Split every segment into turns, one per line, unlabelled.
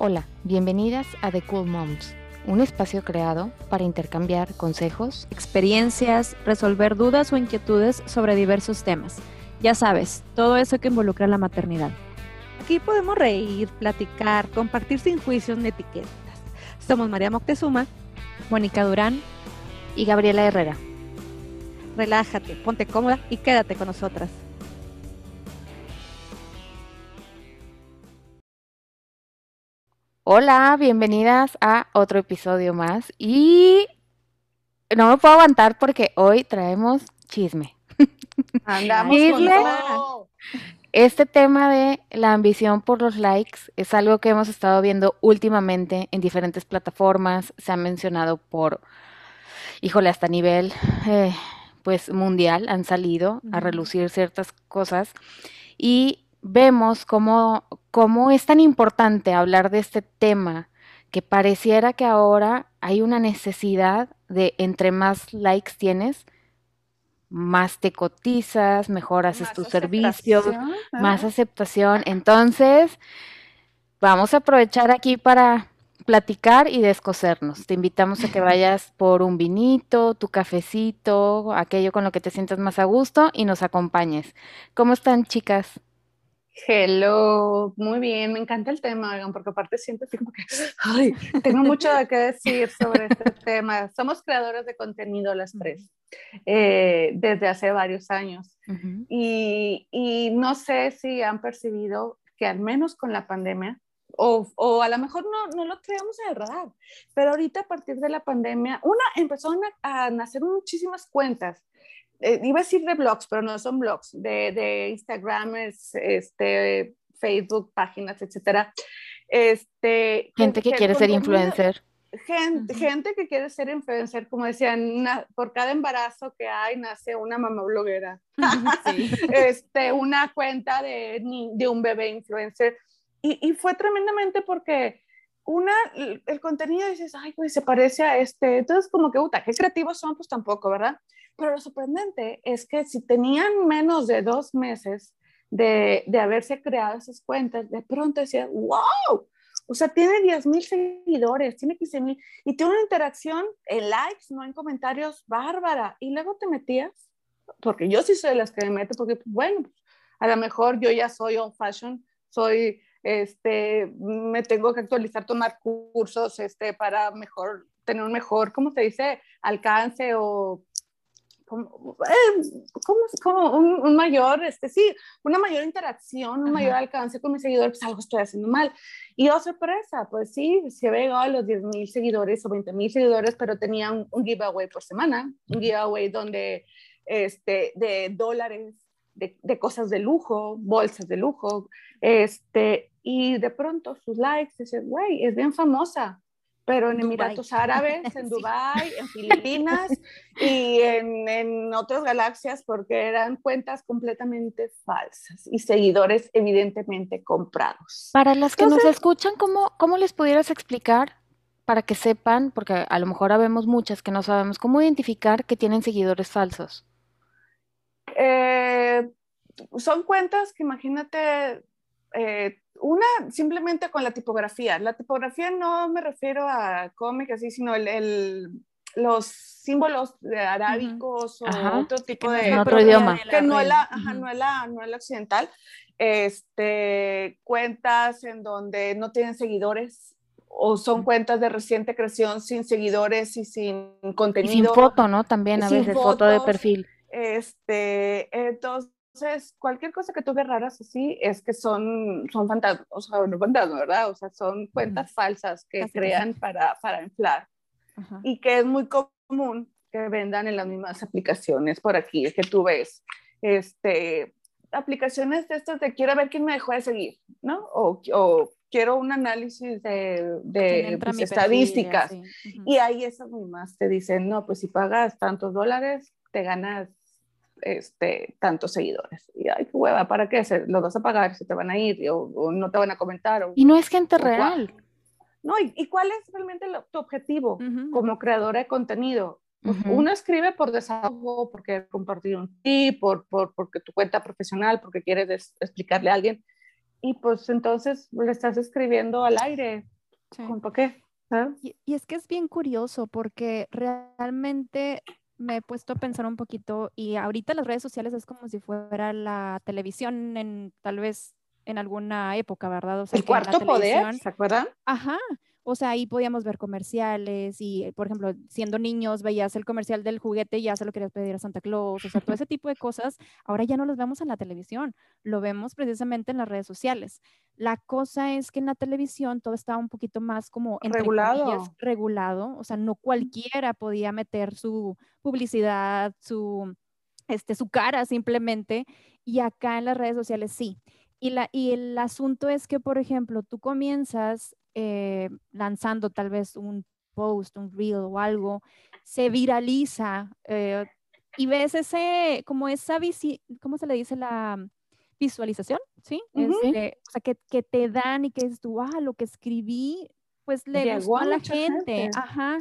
Hola, bienvenidas a The Cool Moms, un espacio creado para intercambiar consejos,
experiencias, resolver dudas o inquietudes sobre diversos temas. Ya sabes, todo eso que involucra la maternidad.
Aquí podemos reír, platicar, compartir sin juicios ni etiquetas. Somos María Moctezuma,
Mónica Durán
y Gabriela Herrera.
Relájate, ponte cómoda y quédate con nosotras.
Hola, bienvenidas a otro episodio más. Y no me puedo aguantar porque hoy traemos chisme.
Andamos. Con
Este tema de la ambición por los likes es algo que hemos estado viendo últimamente en diferentes plataformas, se ha mencionado por, híjole, hasta nivel eh, pues mundial. Han salido a relucir ciertas cosas. Y vemos cómo, cómo es tan importante hablar de este tema que pareciera que ahora hay una necesidad de entre más likes tienes, más te cotizas, mejor haces tus servicios, más aceptación. Entonces, vamos a aprovechar aquí para platicar y descosernos. Te invitamos a que vayas por un vinito, tu cafecito, aquello con lo que te sientas más a gusto y nos acompañes. ¿Cómo están, chicas?
Hello, muy bien, me encanta el tema, porque aparte siento como que, ay, tengo mucho que decir sobre este tema. Somos creadores de contenido las tres, eh, desde hace varios años. y, y, no sé si han percibido que al menos con la pandemia, o, o a lo mejor no, no lo creamos en el radar, pero ahorita a partir de la pandemia, una, empezó a nacer muchísimas cuentas eh, iba a decir de blogs, pero no son blogs, de, de Instagram, este, Facebook, páginas, etcétera. Este,
gente que, quiere ser influencer.
Gente, gente, que quiere ser influencer, como decían, por cada embarazo que hay nace una mamá bloguera, este, una cuenta de, de un bebé influencer. Y, y, fue tremendamente porque una, el contenido dices, ay, pues se parece a este, entonces como que, puta, qué creativos son, pues tampoco, ¿verdad? Pero lo sorprendente es que si tenían menos de dos meses de, de haberse creado esas cuentas, de pronto decía, wow, o sea, tiene 10 mil seguidores, tiene 15 mil, y tiene una interacción en likes, no en comentarios, bárbara. Y luego te metías, porque yo sí soy de las que me meto, porque, bueno, a lo mejor yo ya soy old fashion, soy, este, me tengo que actualizar, tomar cursos, este, para mejor, tener un mejor, ¿cómo se dice? Alcance o como, eh, como, un, mayor, este, sí, una mayor interacción, un mayor alcance con mis seguidores, pues algo estoy haciendo mal. Y oh, sorpresa, pues sí, se había llegado a los 10 mil seguidores o 20 mil seguidores, pero tenía un, giveaway por semana, un giveaway donde, este, de dólares, de, de, cosas de lujo, bolsas de lujo, este, y de pronto sus likes, dices, güey, es bien famosa, pero en Emiratos Árabes, en Dubái, en Filipinas y en, en, otras galaxias porque eran cuentas completamente falsas y seguidores evidentemente comprados.
Para las que nos escuchan, ¿cómo, ¿cómo les pudieras explicar para que sepan, porque a lo mejor habemos muchas que no sabemos, cómo identificar que tienen seguidores falsos?
Eh, son cuentas que imagínate eh, una, simplemente con la tipografía. La tipografía no me refiero a cómic así, sino el, los símbolos arábicos o otro tipo de...
otro idioma.
Que no es, la, no, es la, no es la occidental. Este, cuentas en donde no tienen seguidores o son cuentas de reciente creación sin seguidores y sin contenido. Y
sin foto, ¿no? También a veces foto de perfil.
Este, entonces entonces, cualquier cosa que tú veas raras así es que son, son fantasmas, o sea, no fantasmas, ¿verdad? O sea, son cuentas falsas que crean para, para inflar. Y que es muy común que vendan en las mismas aplicaciones por aquí, que tú ves. Este, aplicaciones de estas de quiero ver quién me dejó de seguir, ¿no? O, o quiero un análisis de, de pues, estadísticas. y ahí esas mismas te dicen, no, pues si pagas tantos dólares, te ganas este, tantos seguidores. Y ay, qué hueva, ¿para qué? ¿Se, ¿Los vas a pagar? ¿Se te van a ir? ¿O, no te van a comentar? O,
y no es gente real.
No, ¿y, cuál es realmente tu objetivo como creadora de contenido? Pues, uno escribe por desahogo, porque compartir un tip, por, por, porque tu cuenta profesional, porque quieres explicarle a alguien. y pues entonces le estás escribiendo al aire. ¿Por qué?
¿Ah? Y, y, es que es bien curioso porque realmente me he puesto a pensar un poquito y ahorita las redes sociales es como si fuera la televisión en tal vez en alguna época, ¿verdad?
O sea, el cuarto poder, ¿se acuerdan?
Ajá, o sea, ahí podíamos ver comerciales y, por ejemplo, siendo niños veías el comercial del juguete y ya se lo querías pedir a Santa Claus, o sea, todo ese tipo de cosas, ahora ya no los vemos en la televisión, lo vemos precisamente en las redes sociales. La cosa es que en la televisión todo estaba un poquito más como
regulado.
regulado, o sea, no cualquiera podía meter su publicidad, su, este, su cara simplemente, y acá en las redes sociales sí. Y, la, y el asunto es que, por ejemplo, tú comienzas eh, lanzando tal vez un post, un reel o algo, se viraliza eh, y ves ese, como esa, ¿cómo se le dice la visualización? ¿Sí? Este, o sea, que, que, te dan y que es tú, ah, lo que escribí, pues le gustó a la gente, ajá,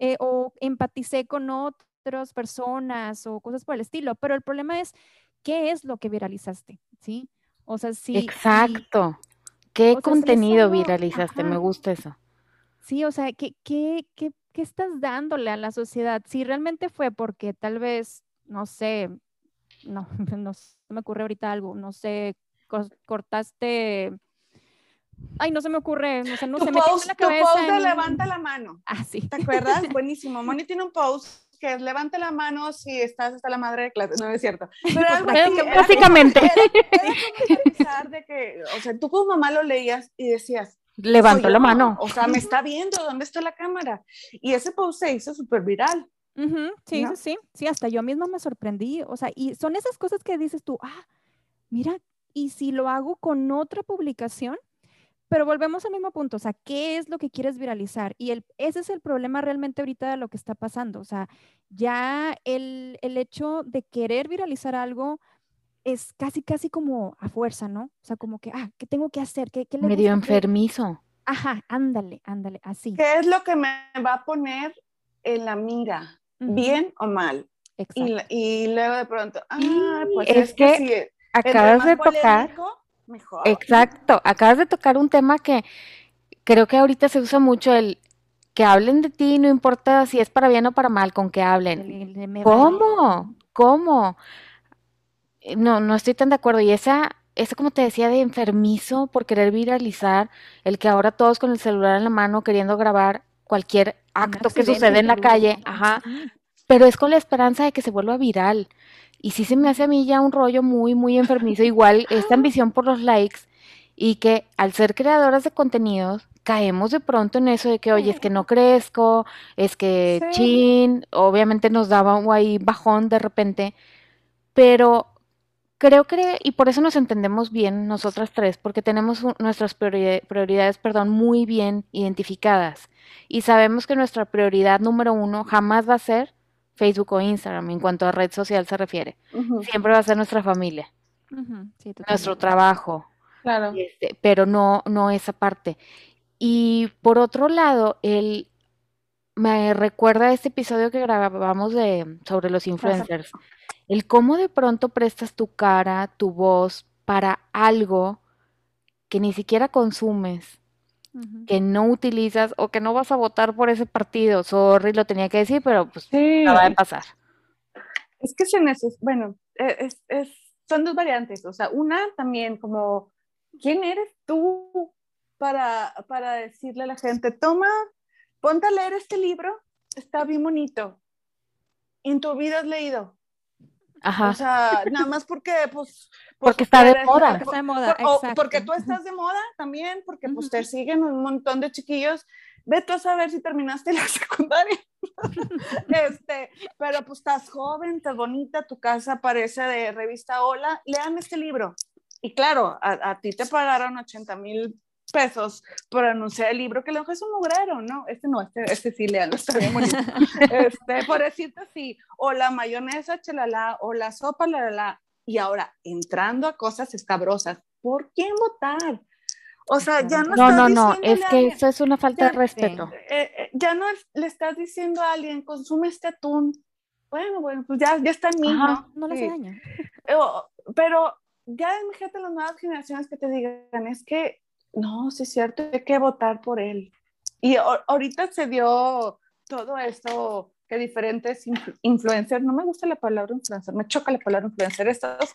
eh, o empaticé con otras personas o cosas por el estilo, pero el problema es, ¿qué es lo que viralizaste? ¿Sí? O sea, sí.
Exacto. ¿Qué contenido viralizaste? Me gusta eso.
Sí, o sea, ¿qué, qué, qué, qué estás dándole a la sociedad? Si realmente fue porque tal vez, no sé, no, no, me ocurre ahorita algo, no sé, cortaste Ay, no se me ocurre, no sé, no se me
en la cabeza. Tu post de levanta la mano.
Ah, sí.
¿Te acuerdas? Buenísimo. Moni tiene un post que es levante la mano si estás hasta la madre de clase. No es cierto. Pero algo
básicamente.
de que, o sea, tú como mamá lo leías y decías,
levanto la mano.
O sea, me está viendo, ¿dónde está la cámara? Y ese post se hizo súper viral.
Sí, sí, sí, sí, hasta yo misma me sorprendí. O sea, y son esas cosas que dices tú, ah, mira, y si lo hago con otra publicación, pero volvemos al mismo punto, o sea, ¿qué es lo que quieres viralizar? Y el, ese es el problema realmente ahorita de lo que está pasando, o sea, ya el, el hecho de querer viralizar algo es casi, casi como a fuerza, ¿no? O sea, como que, ah, ¿qué tengo que hacer? ¿Qué, qué
le Medio enfermizo.
Ajá, ándale, ándale, así.
¿Qué es lo que me va a poner en la mira? ¿Bien o mal? Exacto. Y, luego de pronto, ah, pues
es, que, acabas de tocar
mejor.
Exacto, acabas de tocar un tema que creo que ahorita se usa mucho el que hablen de ti, no importa si es para bien o para mal, con que hablen. ¿Cómo? ¿Cómo? Eh, no, no estoy tan de acuerdo. Y esa, esa, como te decía, de enfermizo por querer viralizar, el que ahora todos con el celular en la mano queriendo grabar cualquier acto que sucede en la calle, ajá, pero es con la esperanza de que se vuelva viral. Y sí se me hace a mí ya un rollo muy, muy enfermizo, igual esta ambición por los likes y que al ser creadoras de contenidos caemos de pronto en eso de que, oye, es que no crezco, es que chin, obviamente nos daba un ahí bajón de repente, pero creo que, y por eso nos entendemos bien nosotras tres, porque tenemos nuestras prioridades, perdón, muy bien identificadas y sabemos que nuestra prioridad número uno jamás va a ser Facebook o Instagram en cuanto a red social se refiere. Siempre va a ser nuestra familia, nuestro trabajo,
claro.
Este, pero no, no esa parte. Y por otro lado, él me recuerda este episodio que grabamos de sobre los influencers. El cómo de pronto prestas tu cara, tu voz para algo que ni siquiera consumes que no utilizas o que no vas a votar por ese partido. Sorry, lo tenía que decir, pero pues sí. va a pasar.
Es que se necesita, bueno, e, es, son dos variantes. O sea, una también como, ¿quién eres tú para, para decirle a la gente, toma, ponte a leer este libro, está bien bonito. En tu vida has leído.
Ajá.
O sea, nada más porque, pues...
pues porque está de moda.
Porque está de moda,
porque tú estás de moda también, porque pues te siguen un montón de chiquillos. Ve tú a saber si terminaste la secundaria. este, pero pues estás joven, estás bonita, tu casa parece de revista Hola, lean este libro. Y claro, a, a ti te pagaron 80 mil pesos por anunciar el libro, que lo es un mugrero, ¿no? Este no, este, este sí, leanlo, está bien bonito. este, por decirte así, o la mayonesa, chelala, o la sopa, la, la, y ahora, entrando a cosas escabrosas, ¿por quién votar? O sea, ya no
No, no, no, es que eso es una falta de respeto.
Eh, eh, ya no le estás diciendo a alguien, consume este atún. Bueno, bueno, pues ya, ya está en mí, ¿no?
No le hace daño.
pero ya imagínate las nuevas generaciones que te digan, es que, no, sí es cierto, hay que votar por él. Y ahorita se dio todo esto que diferentes influencers, no me gusta la palabra influencer, me choca la palabra influencer, estos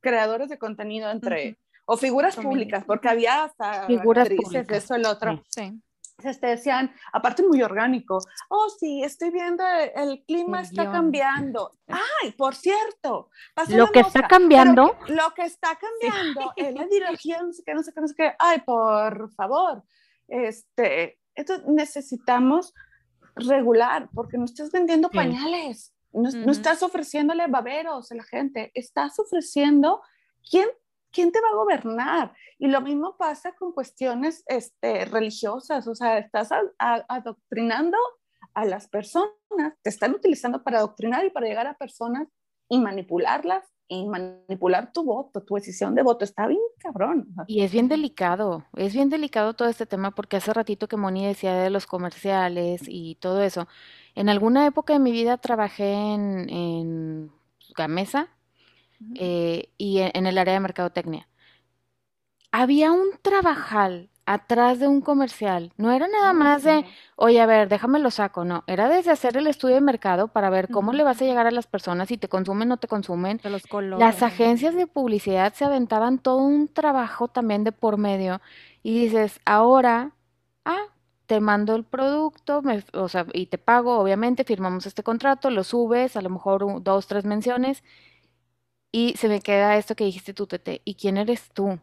creadores de contenido entre, o figuras públicas, porque había hasta
figuras actrices,
eso, el otro. Sí. Este, decían, aparte muy orgánico, oh sí, estoy viendo el, clima está cambiando. Ay, por cierto,
lo que está cambiando.
lo que está cambiando es la ideología, no sé qué, no sé qué, no sé qué. Ay, por favor, este, esto necesitamos regular, porque no estás vendiendo pañales, no, no, estás ofreciéndole baberos a la gente, estás ofreciendo quién ¿quién te va a gobernar? Y lo mismo pasa con cuestiones este, religiosas, o sea, estás adoctrinando a las personas, te están utilizando para adoctrinar y para llegar a personas y manipularlas y manipular tu voto, tu decisión de voto, está bien cabrón.
Y es bien delicado, es bien delicado todo este tema porque hace ratito que Moni decía de los comerciales y todo eso. En alguna época de mi vida trabajé en, en Gamesa, eh, y en, el área de mercadotecnia. Había un trabajal atrás de un comercial. No era nada más de, oye, a ver, déjame lo saco. No, era desde hacer el estudio de mercado para ver cómo le vas a llegar a las personas, si te consumen o no te consumen.
los colores.
Las agencias de publicidad se aventaban todo un trabajo también de por medio. Y dices, ahora, ah, te mando el producto, o sea, y te pago, obviamente, firmamos este contrato, lo subes, a lo mejor dos, tres menciones, y se me queda esto que dijiste tú, Tete, ¿y quién eres tú?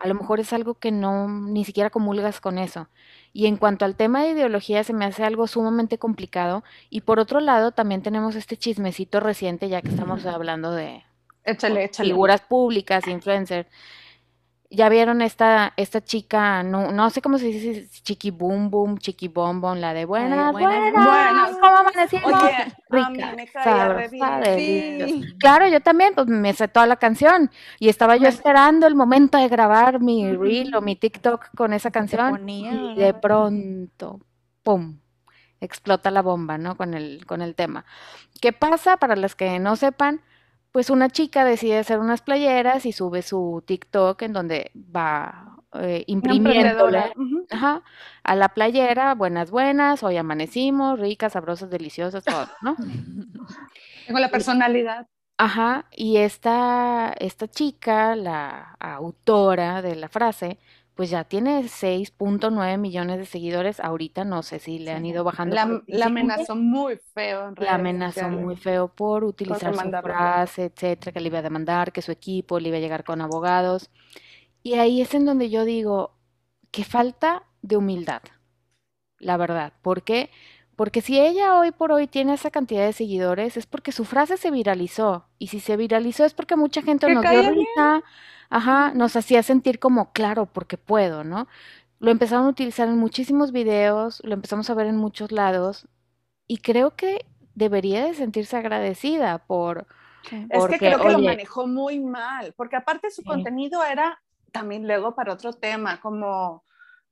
A lo mejor es algo que no, ni siquiera comulgas con eso. Y en cuanto al tema de ideología, se me hace algo sumamente complicado. Y por otro lado, también tenemos este chismecito reciente, ya que estamos hablando de figuras públicas, influencers, ya vieron esta, esta chica, no, no sé cómo se dice, chiqui boom boom, chiqui la de buenas, buenas, buenas, ¿cómo amanecimos?
Oye, Rica, mí me
sí. Claro, yo también, pues me sé toda la canción y estaba yo esperando el momento de grabar mi reel o mi TikTok con esa canción y de pronto, pum, explota la bomba, ¿no? Con el, con el tema. ¿Qué pasa? Para los que no sepan, pues una chica decide hacer unas playeras y sube su TikTok en donde va eh, imprimiéndole a la playera, buenas, buenas, hoy amanecimos, ricas, sabrosas, deliciosas, todo, ¿no?
Tengo la personalidad.
Ajá, y esta, esta chica, la autora de la frase, pues ya tiene 6.9 millones de seguidores. Ahorita no sé si le han ido bajando.
La, amenazó muy feo. En
la amenazó muy feo por utilizar su frase, etcétera, que le iba a demandar, que su equipo le iba a llegar con abogados. Y ahí es en donde yo digo que falta de humildad, la verdad. ¿Por qué? Porque si ella hoy por hoy tiene esa cantidad de seguidores es porque su frase se viralizó. Y si se viralizó es porque mucha gente nos dio risa, ajá, nos hacía sentir como claro, porque puedo, ¿no? Lo empezaron a utilizar en muchísimos videos, lo empezamos a ver en muchos lados y creo que debería de sentirse agradecida por...
Es que creo que lo manejó muy mal, porque aparte su contenido era también luego para otro tema, como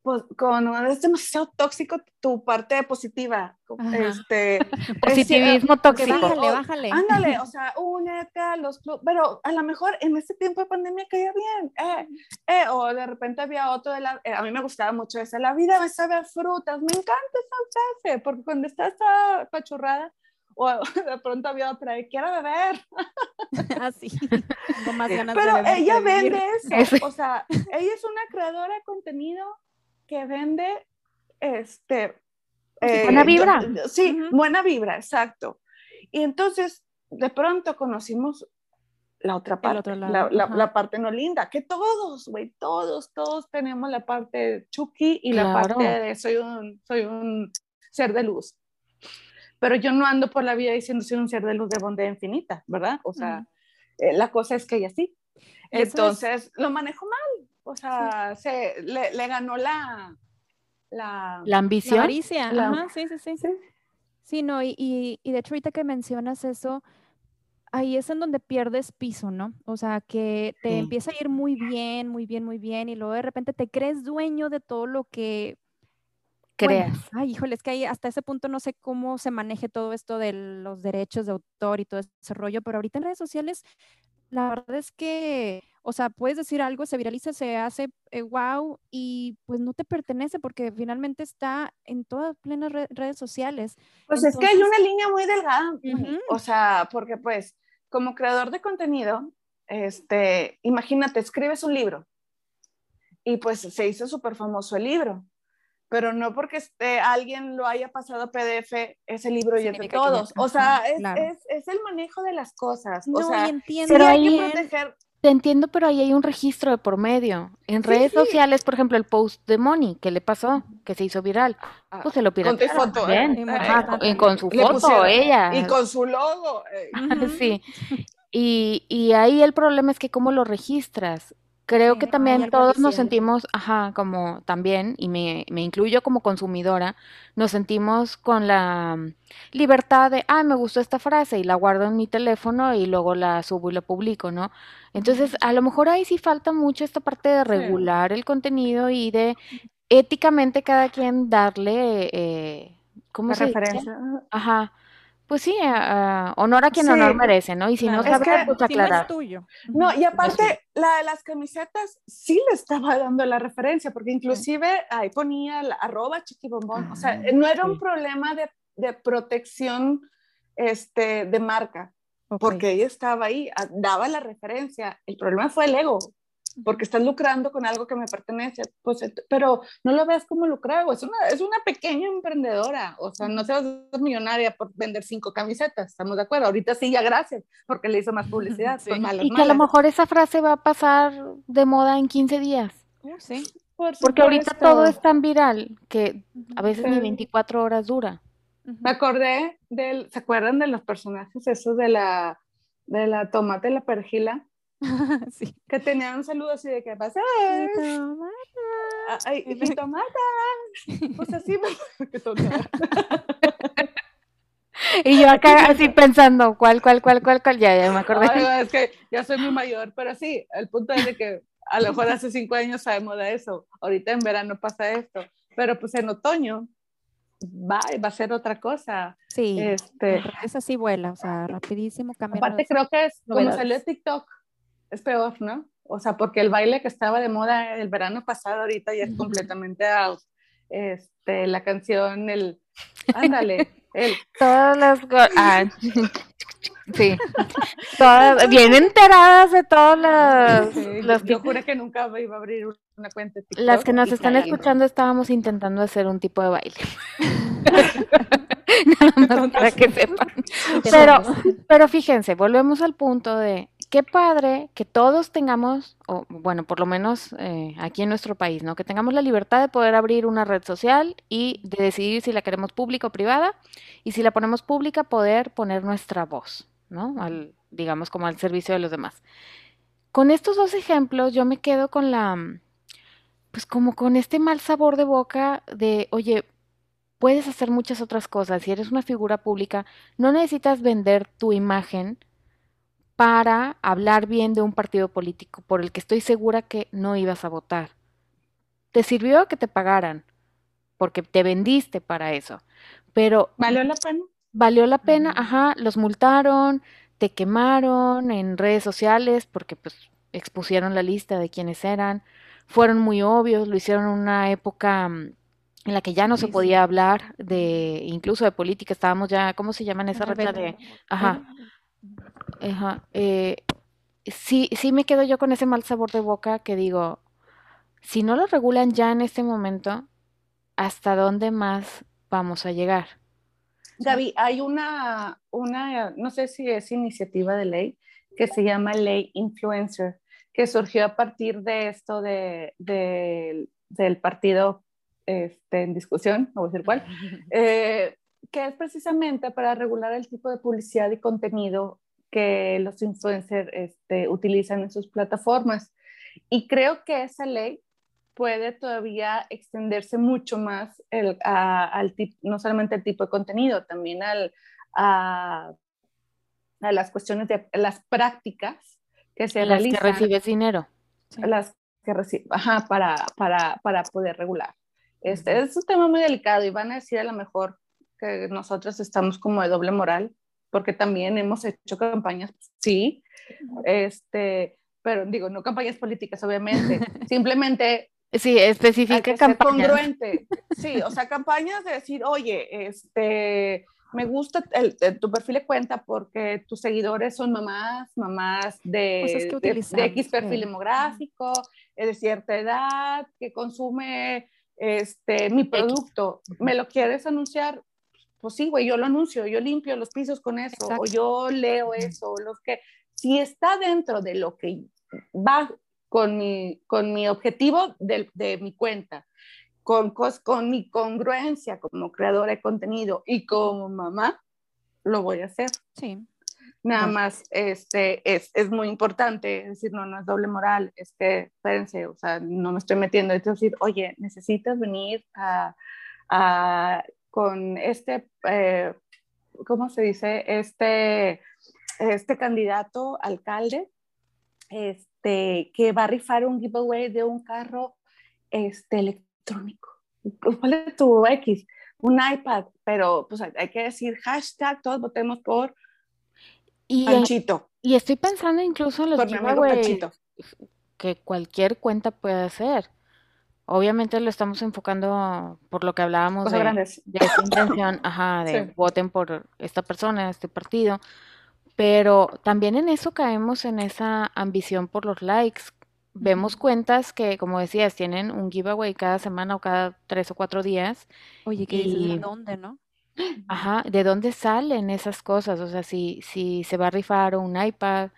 pues, con es demasiado tóxico tu parte positiva. Este,
Positivismo tóxico.
Bájale, bájale.
Ándale, o sea, únete a los clubes, pero a lo mejor en ese tiempo de pandemia caía bien. Eh, eh, o de repente había otro de la, eh, a mí me gustaba mucho esa, la vida me sabe a frutas, me encanta esa frase, porque cuando estás pachurrada, o de pronto había otra de quiero beber.
Así, con más ganas
Pero
de beber,
ella vende eso, o sea, ella es una creadora de contenido que vende este...
Eh, buena vibra.
Sí, buena vibra, exacto. Y entonces, de pronto conocimos la otra parte, la, la, parte no linda, que todos, güey, todos, todos tenemos la parte Chucky y la parte de soy un, soy un ser de luz. Pero yo no ando por la vida diciendo soy un ser de luz de bondad infinita, ¿verdad? O sea, eh, la cosa es que ella sí. Entonces, lo manejo. O sea, se, le, le, ganó la, la,
la ambición.
La avaricia. Ajá, sí, sí, sí. Sí, sí no, y, y, y, de hecho ahorita que mencionas eso, ahí es en donde pierdes piso, ¿no? O sea, que te empieza a ir muy bien, muy bien, muy bien, y luego de repente te crees dueño de todo lo que
creas.
ay, híjole, es que ahí hasta ese punto no sé cómo se maneje todo esto de los derechos de autor y todo ese rollo, pero ahorita en redes sociales la verdad es que, o sea, puedes decir algo, se viraliza, se hace wow eh, y pues no te pertenece porque finalmente está en todas plenas redes sociales.
Pues es que hay una línea muy delgada, o sea, porque pues como creador de contenido, este, imagínate, escribes un libro y pues se hizo súper famoso el libro, pero no porque este, alguien lo haya pasado a PDF, ese libro y de todos. O sea, es, es, el manejo de las cosas. o sea,
entiendo. Pero hay que proteger. Te entiendo, pero ahí hay un registro de por medio. En redes sociales, por ejemplo, el post de Moni, ¿qué le pasó? Que se hizo viral. Ah, pues se lo piratearon. Con tu foto. ¿eh? con su foto, ella.
Y con su logo. Eh.
sí. Y, y ahí el problema es que cómo lo registras creo que también todos nos sentimos, ajá, como también, y me, me, incluyo como consumidora, nos sentimos con la libertad de, ah, me gustó esta frase y la guardo en mi teléfono y luego la subo y la publico, ¿no? Entonces, a lo mejor ahí sí falta mucho esta parte de regular el contenido y de éticamente cada quien darle, eh, ¿cómo se referencia. Ajá pues sí, honor a quien honor merece, ¿no? Y si no sabe, pues aclarar.
no, tuyo. no, y aparte, la de las camisetas sí le estaba dando la referencia, porque inclusive ahí ponía la arroba chiquibombón, o sea, ah, no era un problema de, de, protección este, de marca, porque ella estaba ahí, daba la referencia, el problema fue el ego, porque estás lucrando con algo que me pertenece, pues, pero no lo ves como lucrado, es una, es una pequeña emprendedora, o sea, no seas millonaria por vender cinco camisetas, estamos de acuerdo, ahorita sí, ya gracias, porque le hizo más publicidad,
y que a lo mejor esa frase va a pasar de moda en 15 días.
Oh, sí.
porque ahorita todo es tan viral que a veces ni 24 horas dura.
Me acordé del, ¿se acuerdan de los personajes esos de la, de la tomate y la perjila? sí. Que tenían un saludo así de que pasa. Ay, y tomata. Pues así,
Y yo acá así pensando, ¿cuál, cuál, cuál, cuál, cuál? Ya, ya me acordé.
es que ya soy muy mayor, pero sí, el punto es de que a lo mejor hace cinco años sabemos de eso. Ahorita en verano pasa esto, pero pues en otoño va, va a ser otra cosa.
Sí, este, es así vuela, o sea, rapidísimo cambia.
Aparte creo que es como salió TikTok, es peor, ¿no? O sea, porque el baile que estaba de moda el verano pasado ahorita ya es completamente out. Este, la canción, el, ándale, el.
Todas las, ah, sí, todas, bien enteradas de todas las.
las yo juré que nunca iba a abrir una cuenta. TikTok
las que nos están escuchando estábamos intentando hacer un tipo de baile. Nada más para que sepan. Pero, pero fíjense, volvemos al punto de qué padre que todos tengamos, o bueno, por lo menos eh, aquí en nuestro país, ¿no? Que tengamos la libertad de poder abrir una red social y de decidir si la queremos pública o privada, y si la ponemos pública, poder poner nuestra voz, ¿no? Al, digamos, como al servicio de los demás. Con estos dos ejemplos, yo me quedo con la, pues como con este mal sabor de boca de, oye, puedes hacer muchas otras cosas. Si eres una figura pública, no necesitas vender tu imagen para hablar bien de un partido político por el que estoy segura que no ibas a votar. Te sirvió que te pagaran, porque te vendiste para eso. Pero...
¿Valió la pena?
Valió la pena, ajá, los multaron, te quemaron en redes sociales porque pues expusieron la lista de quienes eran, fueron muy obvios, lo hicieron en una época mm, en la que ya no se podía hablar de incluso de política, estábamos ya, ¿cómo se llama en esa regla de ajá, Ajá. Eh, sí, sí me quedo yo con ese mal sabor de boca que digo, si no lo regulan ya en este momento, ¿hasta dónde más vamos a llegar?
Gaby, hay una, una, no sé si es iniciativa de ley, que se llama Ley Influencer, que surgió a partir de esto de, del partido este, en discusión, no voy a decir cuál, eh, que es precisamente para regular el tipo de publicidad y contenido que los influencers este, utilizan en sus plataformas. Y creo que esa ley puede todavía extenderse mucho más el, al no solamente el tipo de contenido, también al, a, las cuestiones de las prácticas que se
las realizan. que recibes dinero.
Las que recibe, ajá, para, para, para poder regular. Este es un tema muy delicado y van a decir a lo mejor que nosotros estamos como de doble moral, porque también hemos hecho campañas, sí, este, pero digo, no campañas políticas, obviamente, simplemente
Sí, especifica
campañas. congruente. Sí, o sea, campañas de decir, oye, este, me gusta el, tu perfil de cuenta porque tus seguidores son mamás, mamás de, pues de, X perfil demográfico, de cierta edad, que consume este, mi producto. ¿Me lo quieres anunciar? Pues sí, güey, yo lo anuncio, yo limpio los pisos con eso, o yo leo eso, los que, si está dentro de lo que va con mi, con mi objetivo de, de mi cuenta, con, con mi congruencia como creadora de contenido y como mamá, lo voy a hacer.
Sí.
Nada más, este, es, es, muy importante, decir, no, no es doble moral, es que, espérense, o sea, no me estoy metiendo, es decir, oye, necesitas venir a, a con este, eh, ¿cómo se dice? Este, este candidato alcalde, este, que va a rifar un giveaway de un carro este, electrónico. ¿Cuál es tu X? Un iPad, pero pues hay que decir hashtag, todos votemos por
y, Panchito. Y estoy pensando incluso en los giveaways que cualquier cuenta puede hacer. Obviamente lo estamos enfocando por lo que hablábamos de, de, esta intención, ajá, de voten por esta persona, este partido, pero también en eso caemos en esa ambición por los likes. Vemos cuentas que, como decías, tienen un giveaway cada semana o cada tres o cuatro días.
Oye, ¿qué dices? ¿De dónde, no?
Ajá, ¿de dónde salen esas cosas? O sea, si, si se va a rifar un iPad,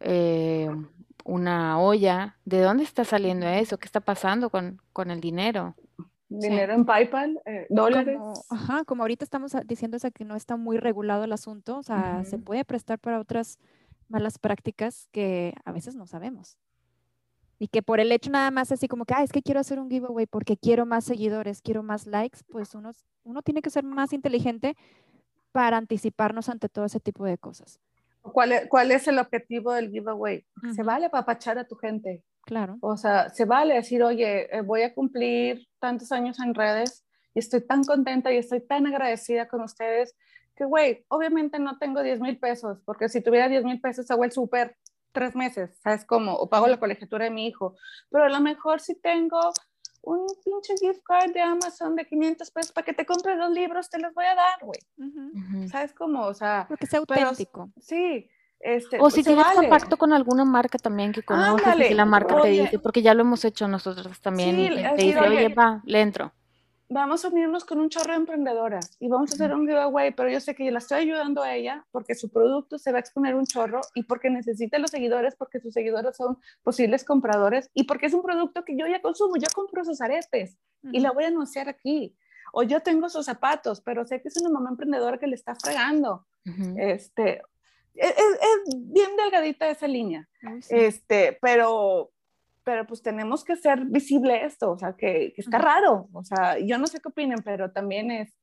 eh, una olla, ¿de dónde está saliendo eso? ¿Qué está pasando con, con el dinero?
Dinero en PayPal, eh, dólares.
Como, ajá, como ahorita estamos diciendo esa que no está muy regulado el asunto, o sea, se puede prestar para otras malas prácticas que a veces no sabemos. Y que por el hecho nada más así como que, ah, es que quiero hacer un giveaway porque quiero más seguidores, quiero más likes, pues uno, uno tiene que ser más inteligente para anticiparnos ante todo ese tipo de cosas.
¿Cuál es, cuál es el objetivo del giveaway? Se vale apapachar a tu gente.
Claro.
O sea, se vale decir, oye, eh, voy a cumplir tantos años en redes y estoy tan contenta y estoy tan agradecida con ustedes que, güey, obviamente no tengo 10 mil pesos, porque si tuviera 10 mil pesos hago el súper tres meses, ¿sabes cómo? O pago la colegiatura de mi hijo. Pero a lo mejor si tengo un pinche gift card de Amazon de 500 pesos para que te compres dos libros, te los voy a dar, güey. ¿Sabes cómo? O sea,
porque sea auténtico.
sí. Este,
o si tienes contacto con alguna marca también que conoces y la marca te dice, porque ya lo hemos hecho nosotros también, sí, y te dice, oye, va, le entro
vamos a unirnos con un chorro de emprendedoras y vamos a hacer un giveaway, pero yo sé que yo la estoy ayudando a ella porque su producto se va a exponer un chorro y porque necesita los seguidores, porque sus seguidores son posibles compradores y porque es un producto que yo ya consumo, yo compro sus aretes y la voy a anunciar aquí. O yo tengo sus zapatos, pero sé que es una mamá emprendedora que le está fregando. Este, es, es, bien delgadita esa línea. Este, pero pero pues tenemos que ser visible esto, o sea, que, está raro, o sea, yo no sé qué opinen, pero también es,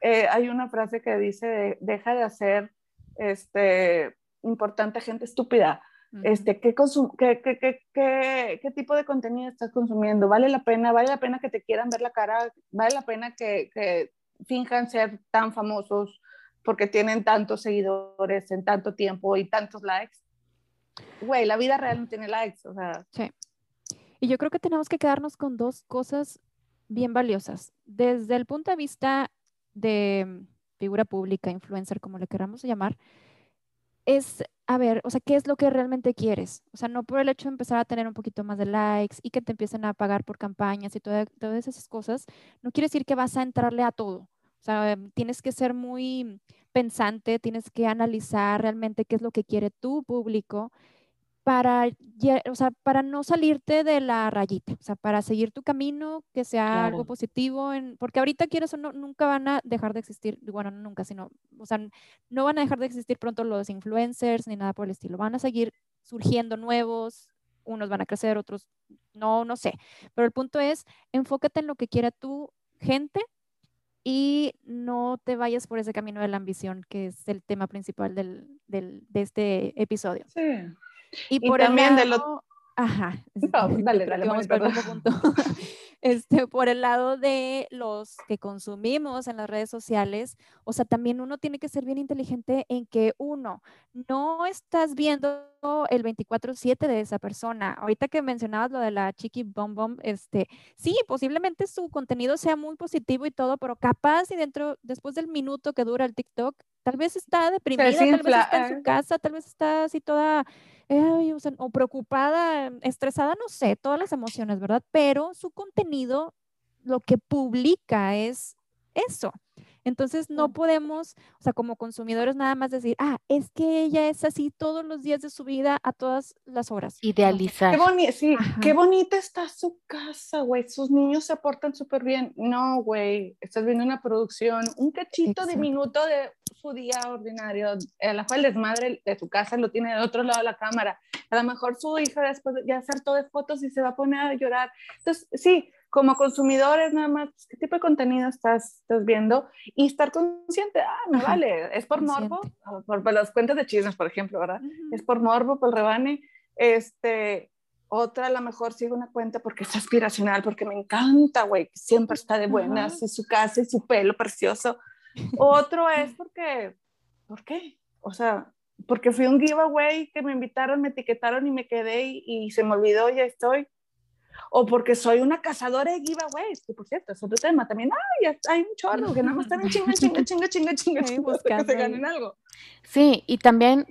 eh, hay una frase que dice, deja de hacer, este, importante gente estúpida, este, ¿qué, qué, qué, qué, qué, tipo de contenido estás consumiendo? ¿Vale la pena? ¿Vale la pena que te quieran ver la cara? ¿Vale la pena que, que finjan ser tan famosos porque tienen tantos seguidores en tanto tiempo y tantos likes? Güey, la vida real no tiene likes, o sea.
Sí. Y yo creo que tenemos que quedarnos con dos cosas bien valiosas. Desde el punto de vista de figura pública, influencer, como le queramos llamar, es, a ver, o sea, ¿qué es lo que realmente quieres? O sea, no por el hecho de empezar a tener un poquito más de likes y que te empiecen a pagar por campañas y todas esas cosas, no quiere decir que vas a entrarle a todo. O sea, tienes que ser muy pensante, tienes que analizar realmente qué es lo que quiere tu público para, o sea, para no salirte de la rayita, o sea, para seguir tu camino, que sea algo positivo, en, porque ahorita quieres o no, nunca van a dejar de existir, bueno, no nunca, sino, o sea, no van a dejar de existir pronto los influencers ni nada por el estilo, van a seguir surgiendo nuevos, unos van a crecer, otros no, no sé, pero el punto es, enfócate en lo que quiera tu gente y no te vayas por ese camino de la ambición, que es el tema principal del, del, de este episodio.
Sí. Y, por también de lo...
Ajá.
dale, dale,
vamos el punto. este, por el lado de los que consumimos en las redes sociales, o sea, también uno tiene que ser bien inteligente en que uno, no estás viendo el 24/7 de esa persona. Ahorita que mencionabas lo de la Chiqui Bom Bom, este, sí, posiblemente su contenido sea muy positivo y todo, pero capaz y dentro, después del minuto que dura el TikTok, tal vez está deprimida, tal vez está en su casa, tal vez está así toda o, preocupada, estresada, no sé, todas las emociones, ¿verdad? Pero su contenido, lo que publica es eso. Entonces no podemos, o sea, como consumidores nada más decir, ah, es que ella es así todos los días de su vida a todas las horas.
Idealizar.
Qué, sí, qué bonita está su casa, güey. Sus niños se portan súper bien. No, güey, estás viendo una producción, un cachito diminuto de su día ordinario, a la cual desmadre de su casa lo tiene de otro lado de la cámara. A lo mejor su hija después de hacer todo de fotos y se va a poner a llorar. Entonces, sí, como consumidores nada más, ¿qué tipo de contenido estás, estás viendo? Y estar consciente, ah, me vale, es por morbo, por, por, las cuentas de chismes, por ejemplo, ¿verdad? Es por morbo, por rebane. Este, otra a lo mejor sigue una cuenta porque es aspiracional, porque me encanta, güey, siempre está de buenas, y su casa y su pelo precioso. Otro es porque, ¿por qué? O sea, porque fui un giveaway que me invitaron, me etiquetaron y me quedé y, y se me olvidó, ya estoy o porque soy una cazadora de giveaways, que por cierto, es otro tema también, ay, hay un chorro que nada más están chinga, chinga, chinga, chinga, chinga, chinga, que se ganen algo.
Sí, y también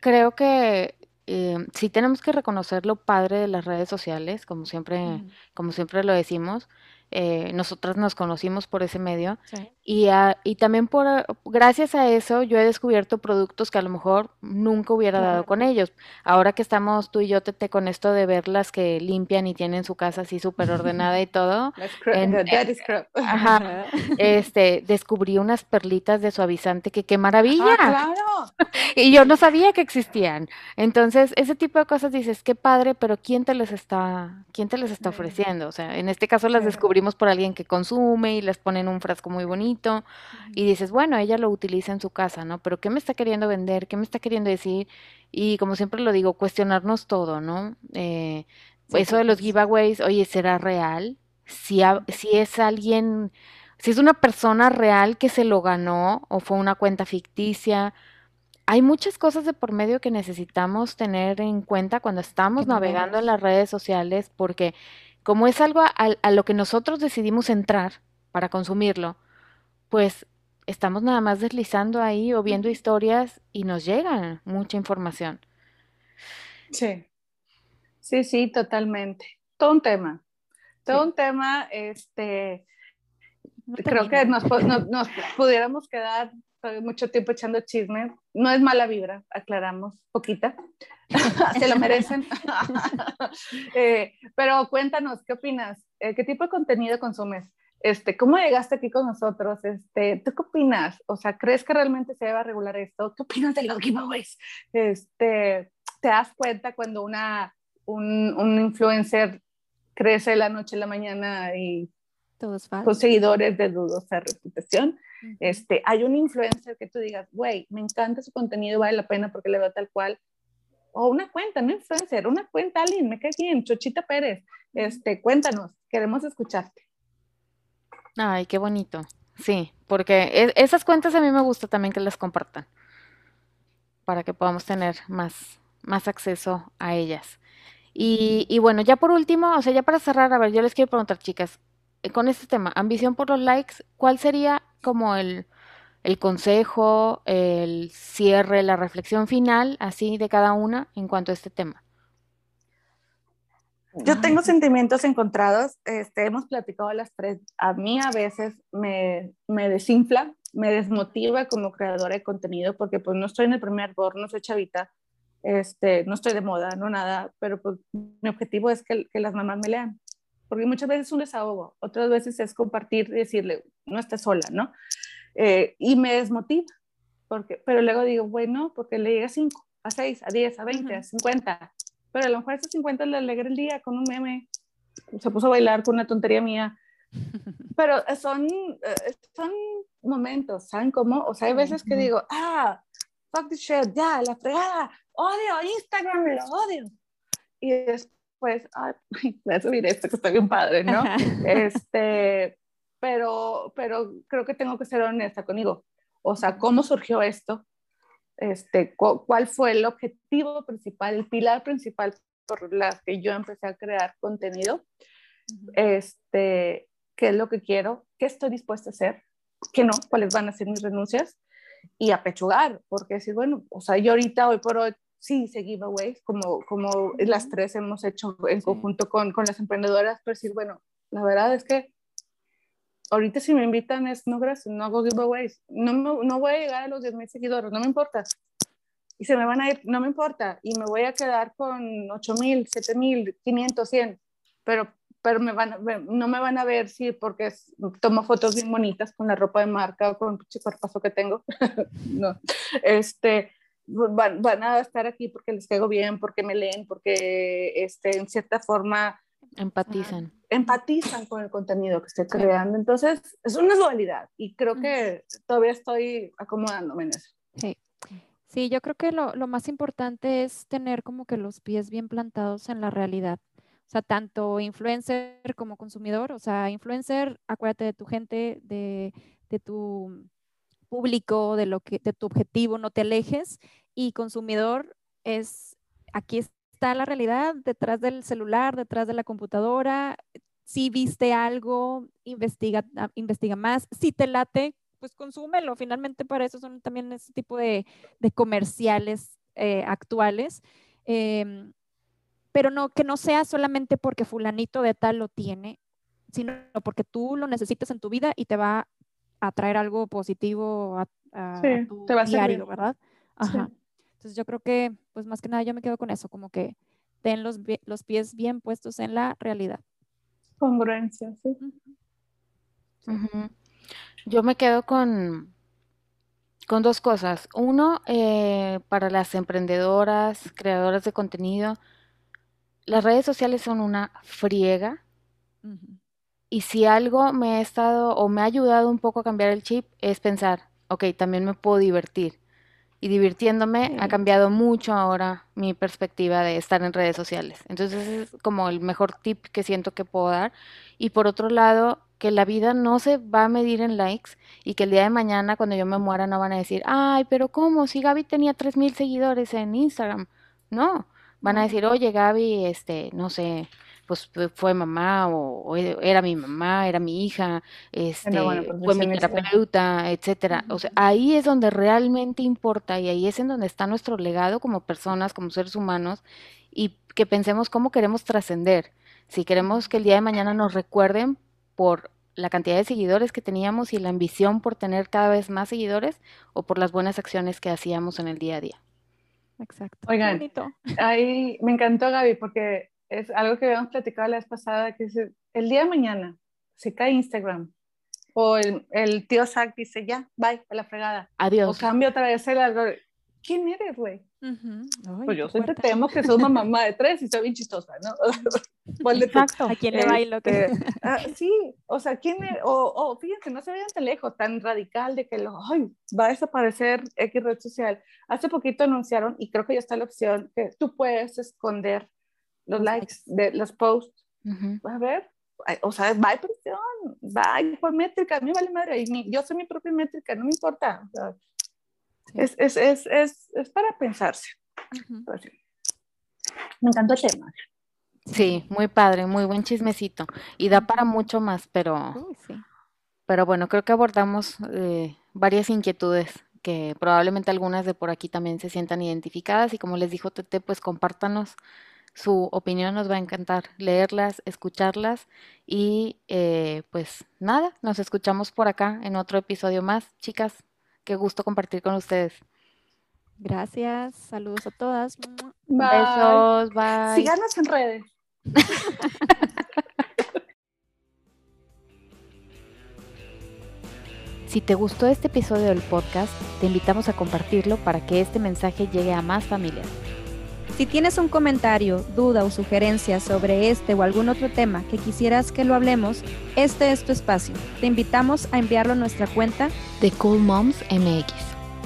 creo que eh, sí tenemos que reconocer lo padre de las redes sociales, como siempre, como siempre lo decimos, eh, nosotras nos conocimos por ese medio y, y también por gracias a eso yo he descubierto productos que a lo mejor nunca hubiera dado con ellos. Ahora que estamos tú y yo te, con esto de verlas que limpian y tienen su casa así súper ordenada y todo, este, descubrí unas perlitas de suavizante que qué maravilla.
Ah,
y yo no sabía que existían. Entonces, ese tipo de cosas dices, qué padre, pero ¿quién te les está, quién te les está ofreciendo? O sea, en este caso las descubrí por alguien que consume y les ponen un frasco muy bonito y dices, bueno, ella lo utiliza en su casa, ¿no? Pero ¿qué me está queriendo vender? ¿Qué me está queriendo decir? Y como siempre lo digo, cuestionarnos todo, ¿no? Eh, eso de los giveaways, oye, ¿será real? Si, si es alguien, si es una persona real que se lo ganó o fue una cuenta ficticia, hay muchas cosas de por medio que necesitamos tener en cuenta cuando estamos navegando en las redes sociales porque como es algo a, lo que nosotros decidimos entrar para consumirlo, pues estamos nada más deslizando ahí o viendo historias y nos llega mucha información.
Sí, sí, sí, totalmente. Todo un tema. Todo un tema, este, creo que nos, nos, pudiéramos quedar mucho tiempo echando chismes. No es mala vibra, aclaramos, poquita. Se lo merecen. Eh, pero cuéntanos, ¿qué opinas? Eh, ¿Qué tipo de contenido consumes? Este, ¿Cómo llegaste aquí con nosotros? Este, ¿Tú qué opinas? O sea, ¿crees que realmente se debe regular esto? ¿Qué opinas de los giveaways? Este, ¿Te das cuenta cuando una, un, un influencer crece la noche a la mañana y con seguidores de dudosa reputación? Este, hay un influencer que tú digas, güey, me encanta su contenido, vale la pena porque le veo tal cual. O una cuenta, no influencer, una cuenta, alguien, me cae bien, Chochita Pérez, este, cuéntanos, queremos escucharte.
Ay, qué bonito. Sí, porque e, esas cuentas a mí me gusta también que las compartan para que podamos tener más, más acceso a ellas. Y, y, bueno, ya por último, o sea, ya para cerrar, a ver, yo les quiero preguntar, chicas, eh, con este tema, ambición por los likes, ¿cuál sería como el, el consejo, el cierre, la reflexión final, así de cada una en cuanto a este tema?
Yo tengo sentimientos encontrados, este, hemos platicado las tres, a mí a veces me, me, desinfla, me desmotiva como creadora de contenido porque pues no estoy en el primer board, no soy chavita, este, no estoy de moda, no nada, pero pues mi objetivo es que, que las mamás me lean porque muchas veces es un desahogo, otras veces es compartir y decirle, no estás sola, ¿no? Eh, y me desmotiva, porque, pero luego digo, bueno, porque le llega a 5, a 6, a 10, a 20, a 50, pero a lo mejor a esos 50 le alegra el día con un meme, se puso a bailar con una tontería mía, pero son, eh, son momentos, ¿saben cómo? O sea, hay veces que digo, ah, fuck the shit, ya, la fregada, odio Instagram, lo odio. Y después pues, ay, voy a subir esto que está bien padre, ¿no? este, pero, pero creo que tengo que ser honesta conmigo. O sea, ¿cómo surgió esto? Este, ¿Cuál fue el objetivo principal, el pilar principal por la que yo empecé a crear contenido? Este, ¿Qué es lo que quiero? ¿Qué estoy dispuesta a hacer? ¿Qué no? ¿Cuáles van a ser mis renuncias? Y apechugar, porque decir, bueno, o sea, yo ahorita, hoy por hoy, sí hice giveaways, como, como las tres hemos hecho en conjunto con, con las emprendedoras, pero decir, bueno, la verdad es que ahorita si me invitan es, no gracias, no hago giveaways, no, no voy a llegar a los 10 mil seguidores, no me importa. Y se me van a ir, no me importa, y me voy a quedar con 8 mil, 7 mil, 500, 100, pero, pero me van no me van a ver, sí, porque tomo fotos bien bonitas con la ropa de marca o con el cuerpazo que tengo. no, este, van, van, a estar aquí porque les caigo bien, porque me leen, porque este, en cierta forma
Empatizan.
empatizan con el contenido que estoy creando. Entonces, es una dualidad y creo que todavía estoy acomodándome en eso.
Sí. Sí, yo creo que lo, lo, más importante es tener como que los pies bien plantados en la realidad. O sea, tanto influencer como consumidor. O sea, influencer, acuérdate de tu gente, de, de tu público, de lo que, de tu objetivo, no te alejes. Y consumidor es, aquí es está la realidad detrás del celular, detrás de la computadora. Si viste algo, investiga, ah, investiga más. Si te late, pues consúmelo. Finalmente para eso son también ese tipo de, de comerciales eh, actuales. Em, pero no, que no sea solamente porque fulanito de tal lo tiene, sino porque tú lo necesitas en tu vida y te va a traer algo positivo a, tu diario, ¿verdad? Ajá. Entonces yo creo que, pues más que nada yo me quedo con eso, como que ten los, los pies bien puestos en la realidad.
Congruencia, sí.
Yo me quedo con, con dos cosas. Uno, eh, para las emprendedoras, creadoras de contenido, las redes sociales son una friega. Y si algo me ha estado o me ha ayudado un poco a cambiar el chip, es pensar, ok, también me puedo divertir y divirtiéndome ha cambiado mucho ahora mi perspectiva de estar en redes sociales. Entonces es como el mejor tip que siento que puedo dar. Y por otro lado, que la vida no se va a medir en likes y que el día de mañana cuando yo me muera no van a decir, ay, pero ¿cómo? Si Gaby tenía 3.000 seguidores en Instagram. No, van a decir, oye Gaby, este, no sé, pues fue mamá o, era mi mamá, era mi hija, este, fue mi terapeuta, etcétera. O sea, ahí es donde realmente importa y ahí es en donde está nuestro legado como personas, como seres humanos y que pensemos cómo queremos trascender. Si queremos que el día de mañana nos recuerden por la cantidad de seguidores que teníamos y la ambición por tener cada vez más seguidores o por las buenas acciones que hacíamos en el día a día.
Exacto.
Oigan, ahí me encantó Gaby porque es algo que habíamos platicado la vez pasada, que es el día de mañana se cae Instagram o el, el tío Zack dice ya, bye, a la fregada.
Adiós.
O cambia otra vez el algo. ¿Quién eres, güey? pues yo siempre temo que soy una mamá de tres y soy bien chistosa, ¿no?
Exacto. ¿A quién le bailo? Que...
Este, ah, sí, o sea, ¿quién es? O, o, fíjense, no se vayan tan lejos, tan radical de que lo, ay, va a desaparecer X red social. Hace poquito anunciaron, y creo que ya está la opción, que tú puedes esconder los likes de los posts. A ver, o sea, va presión, va por métrica, a mí vale madre, y yo soy mi propia métrica, no me importa. es, es, es, es, es, para pensarse. Pues me encantó el tema.
Sí, muy padre, muy buen chismecito. Y da para mucho más, pero, pero bueno, creo que abordamos eh, varias inquietudes que probablemente algunas de por aquí también se sientan identificadas y como les dijo Tete, pues compártanos su opinión, nos va a encantar leerlas, escucharlas y eh, pues nada, nos escuchamos por acá en otro episodio más. Chicas, qué gusto compartir con ustedes.
Gracias, saludos a todas.
Besos, bye.
Síganos en redes.
Si te gustó este episodio del podcast, te invitamos a compartirlo para que este mensaje llegue a más familias.
Si tienes un comentario, duda o sugerencia sobre este o algún otro tema que quisieras que lo hablemos, este es tu espacio. Te invitamos a enviarlo a nuestra cuenta
de Cool Moms MX.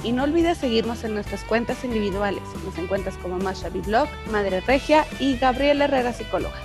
Y no olvides seguirnos en nuestras cuentas individuales. Nos encuentras como Masha Blog, Madre Regia y Gabriela Herrera Psicóloga.